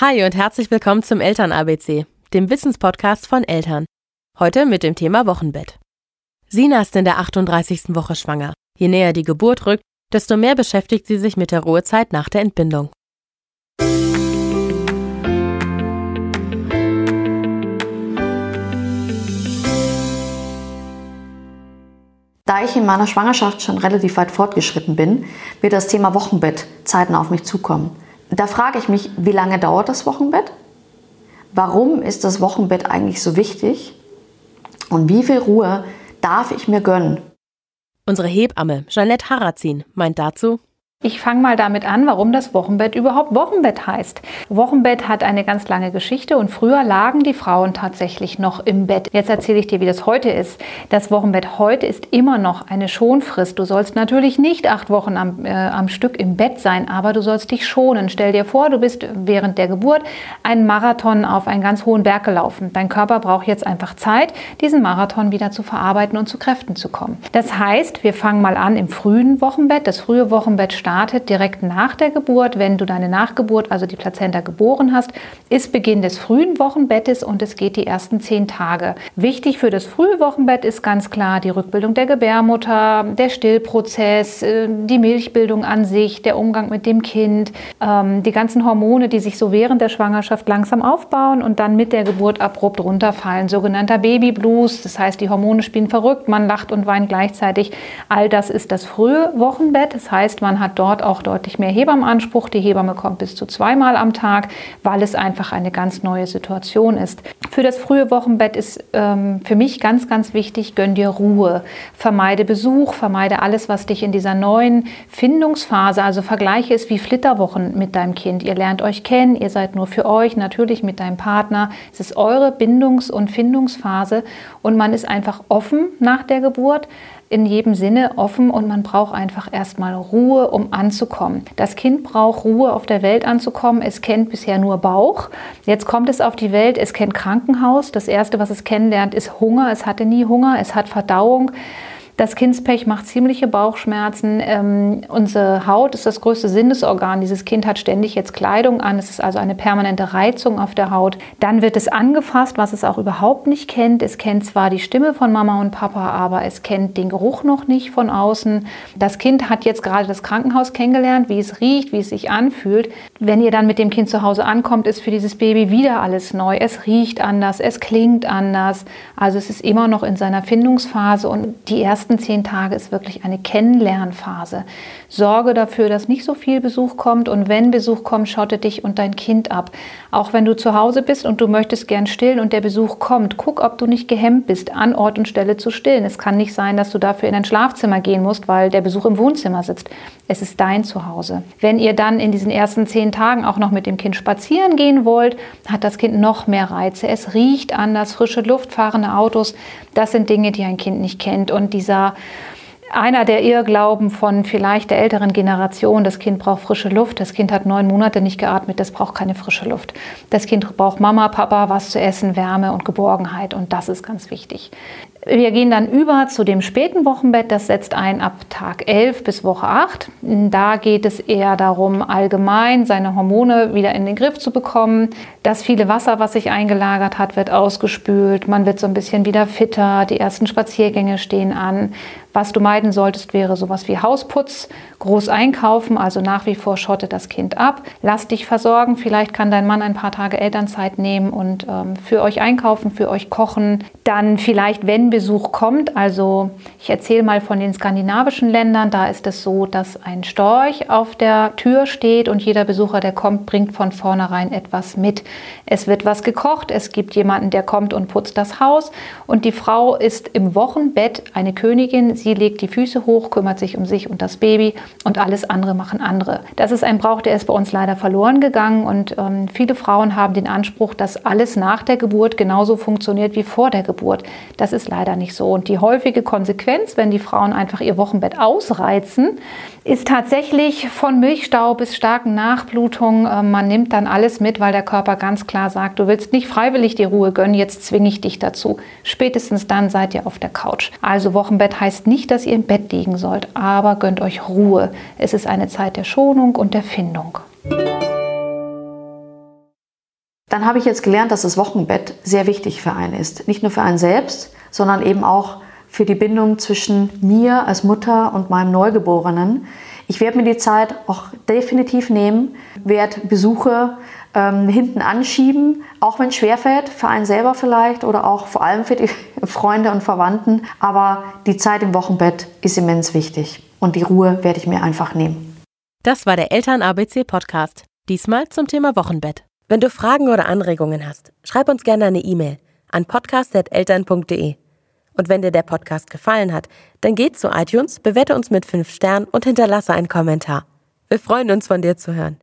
Hi und herzlich willkommen zum Eltern-ABC, dem Wissenspodcast von Eltern. Heute mit dem Thema Wochenbett. Sina ist in der 38. Woche schwanger. Je näher die Geburt rückt, desto mehr beschäftigt sie sich mit der Ruhezeit nach der Entbindung. Da ich in meiner Schwangerschaft schon relativ weit fortgeschritten bin, wird das Thema Wochenbett zeitnah auf mich zukommen. Da frage ich mich, wie lange dauert das Wochenbett? Warum ist das Wochenbett eigentlich so wichtig? Und wie viel Ruhe darf ich mir gönnen? Unsere Hebamme Jeanette Harazin meint dazu, ich fange mal damit an, warum das Wochenbett überhaupt Wochenbett heißt. Wochenbett hat eine ganz lange Geschichte und früher lagen die Frauen tatsächlich noch im Bett. Jetzt erzähle ich dir, wie das heute ist. Das Wochenbett heute ist immer noch eine Schonfrist. Du sollst natürlich nicht acht Wochen am, äh, am Stück im Bett sein, aber du sollst dich schonen. Stell dir vor, du bist während der Geburt einen Marathon auf einen ganz hohen Berg gelaufen. Dein Körper braucht jetzt einfach Zeit, diesen Marathon wieder zu verarbeiten und zu Kräften zu kommen. Das heißt, wir fangen mal an im frühen Wochenbett. Das frühe Wochenbett startet startet direkt nach der Geburt, wenn du deine Nachgeburt, also die Plazenta geboren hast, ist Beginn des frühen Wochenbettes und es geht die ersten zehn Tage. Wichtig für das frühe Wochenbett ist ganz klar die Rückbildung der Gebärmutter, der Stillprozess, äh, die Milchbildung an sich, der Umgang mit dem Kind, ähm, die ganzen Hormone, die sich so während der Schwangerschaft langsam aufbauen und dann mit der Geburt abrupt runterfallen. Sogenannter Babyblues, das heißt, die Hormone spielen verrückt, man lacht und weint gleichzeitig. All das ist das frühe Wochenbett. Das heißt, man hat dort auch deutlich mehr Hebammenanspruch. Die Hebamme kommt bis zu zweimal am Tag, weil es einfach eine ganz neue Situation ist. Für das frühe Wochenbett ist ähm, für mich ganz, ganz wichtig, gönn dir Ruhe. Vermeide Besuch, vermeide alles, was dich in dieser neuen Findungsphase, also vergleiche es wie Flitterwochen mit deinem Kind. Ihr lernt euch kennen, ihr seid nur für euch, natürlich mit deinem Partner. Es ist eure Bindungs- und Findungsphase und man ist einfach offen nach der Geburt in jedem Sinne offen und man braucht einfach erstmal Ruhe, um anzukommen. Das Kind braucht Ruhe, auf der Welt anzukommen. Es kennt bisher nur Bauch. Jetzt kommt es auf die Welt, es kennt Krankenhaus. Das Erste, was es kennenlernt, ist Hunger. Es hatte nie Hunger, es hat Verdauung. Das Kindspech macht ziemliche Bauchschmerzen. Ähm, unsere Haut ist das größte Sinnesorgan. Dieses Kind hat ständig jetzt Kleidung an. Es ist also eine permanente Reizung auf der Haut. Dann wird es angefasst, was es auch überhaupt nicht kennt. Es kennt zwar die Stimme von Mama und Papa, aber es kennt den Geruch noch nicht von außen. Das Kind hat jetzt gerade das Krankenhaus kennengelernt, wie es riecht, wie es sich anfühlt. Wenn ihr dann mit dem Kind zu Hause ankommt, ist für dieses Baby wieder alles neu. Es riecht anders, es klingt anders. Also es ist immer noch in seiner Findungsphase und die ersten ersten zehn Tage ist wirklich eine Kennenlernphase. Sorge dafür, dass nicht so viel Besuch kommt und wenn Besuch kommt, schotte dich und dein Kind ab. Auch wenn du zu Hause bist und du möchtest gern stillen und der Besuch kommt, guck, ob du nicht gehemmt bist, an Ort und Stelle zu stillen. Es kann nicht sein, dass du dafür in ein Schlafzimmer gehen musst, weil der Besuch im Wohnzimmer sitzt. Es ist dein Zuhause. Wenn ihr dann in diesen ersten zehn Tagen auch noch mit dem Kind spazieren gehen wollt, hat das Kind noch mehr Reize. Es riecht anders, frische Luft, fahrende Autos. Das sind Dinge, die ein Kind nicht kennt. Und dieser einer der Irrglauben von vielleicht der älteren Generation, das Kind braucht frische Luft, das Kind hat neun Monate nicht geatmet, das braucht keine frische Luft. Das Kind braucht Mama, Papa, was zu essen, Wärme und Geborgenheit und das ist ganz wichtig. Wir gehen dann über zu dem späten Wochenbett. Das setzt ein ab Tag 11 bis Woche 8. Da geht es eher darum, allgemein seine Hormone wieder in den Griff zu bekommen. Das viele Wasser, was sich eingelagert hat, wird ausgespült. Man wird so ein bisschen wieder fitter. Die ersten Spaziergänge stehen an. Was du meiden solltest, wäre sowas wie Hausputz, groß einkaufen, also nach wie vor schotte das Kind ab. Lass dich versorgen. Vielleicht kann dein Mann ein paar Tage Elternzeit nehmen und ähm, für euch einkaufen, für euch kochen. Dann vielleicht, wenn Besuch kommt, also ich erzähle mal von den skandinavischen Ländern, da ist es so, dass ein Storch auf der Tür steht und jeder Besucher, der kommt, bringt von vornherein etwas mit. Es wird was gekocht, es gibt jemanden, der kommt und putzt das Haus und die Frau ist im Wochenbett eine Königin. Sie legt die Füße hoch, kümmert sich um sich und das Baby und alles andere machen andere. Das ist ein Brauch, der ist bei uns leider verloren gegangen und ähm, viele Frauen haben den Anspruch, dass alles nach der Geburt genauso funktioniert wie vor der Geburt. Das ist leider nicht so. Und die häufige Konsequenz, wenn die Frauen einfach ihr Wochenbett ausreizen, ist tatsächlich von Milchstau bis starken Nachblutungen. Äh, man nimmt dann alles mit, weil der Körper ganz klar sagt, du willst nicht freiwillig die Ruhe gönnen, jetzt zwinge ich dich dazu. Spätestens dann seid ihr auf der Couch. Also Wochenbett heißt nicht, dass ihr im Bett liegen sollt, aber gönnt euch Ruhe. Es ist eine Zeit der Schonung und der Findung. dann habe ich jetzt gelernt, dass das Wochenbett sehr wichtig für einen ist. Nicht nur für einen selbst, sondern eben auch für die Bindung zwischen mir als Mutter und meinem Neugeborenen. Ich werde mir die Zeit auch definitiv nehmen, werde Besuche ähm, hinten anschieben, auch wenn es schwerfällt, für einen selber vielleicht oder auch vor allem für die Freunde und Verwandten. Aber die Zeit im Wochenbett ist immens wichtig und die Ruhe werde ich mir einfach nehmen. Das war der Eltern-ABC Podcast. Diesmal zum Thema Wochenbett. Wenn du Fragen oder Anregungen hast, schreib uns gerne eine E-Mail an podcast.eltern.de. Und wenn dir der Podcast gefallen hat, dann geh zu iTunes, bewerte uns mit 5 Sternen und hinterlasse einen Kommentar. Wir freuen uns, von dir zu hören.